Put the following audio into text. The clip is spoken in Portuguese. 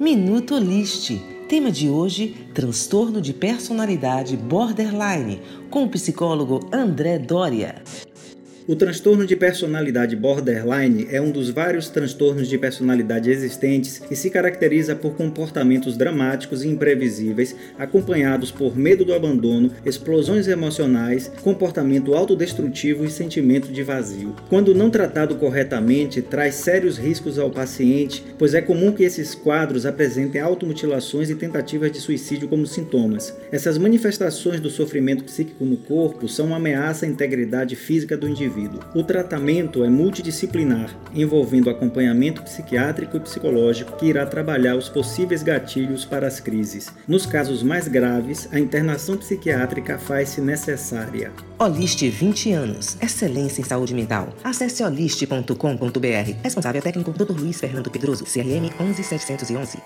Minuto List. Tema de hoje: transtorno de personalidade borderline, com o psicólogo André Doria. O transtorno de personalidade borderline é um dos vários transtornos de personalidade existentes e se caracteriza por comportamentos dramáticos e imprevisíveis, acompanhados por medo do abandono, explosões emocionais, comportamento autodestrutivo e sentimento de vazio. Quando não tratado corretamente, traz sérios riscos ao paciente, pois é comum que esses quadros apresentem automutilações e tentativas de suicídio como sintomas. Essas manifestações do sofrimento psíquico no corpo são uma ameaça à integridade física do indivíduo indivíduo. O tratamento é multidisciplinar, envolvendo acompanhamento psiquiátrico e psicológico que irá trabalhar os possíveis gatilhos para as crises. Nos casos mais graves, a internação psiquiátrica faz-se necessária. Oliste 20 anos. Excelência em saúde mental. Acesse oliste.com.br. Responsável técnico Dr. Luiz Fernando Pedroso, CRM 11711.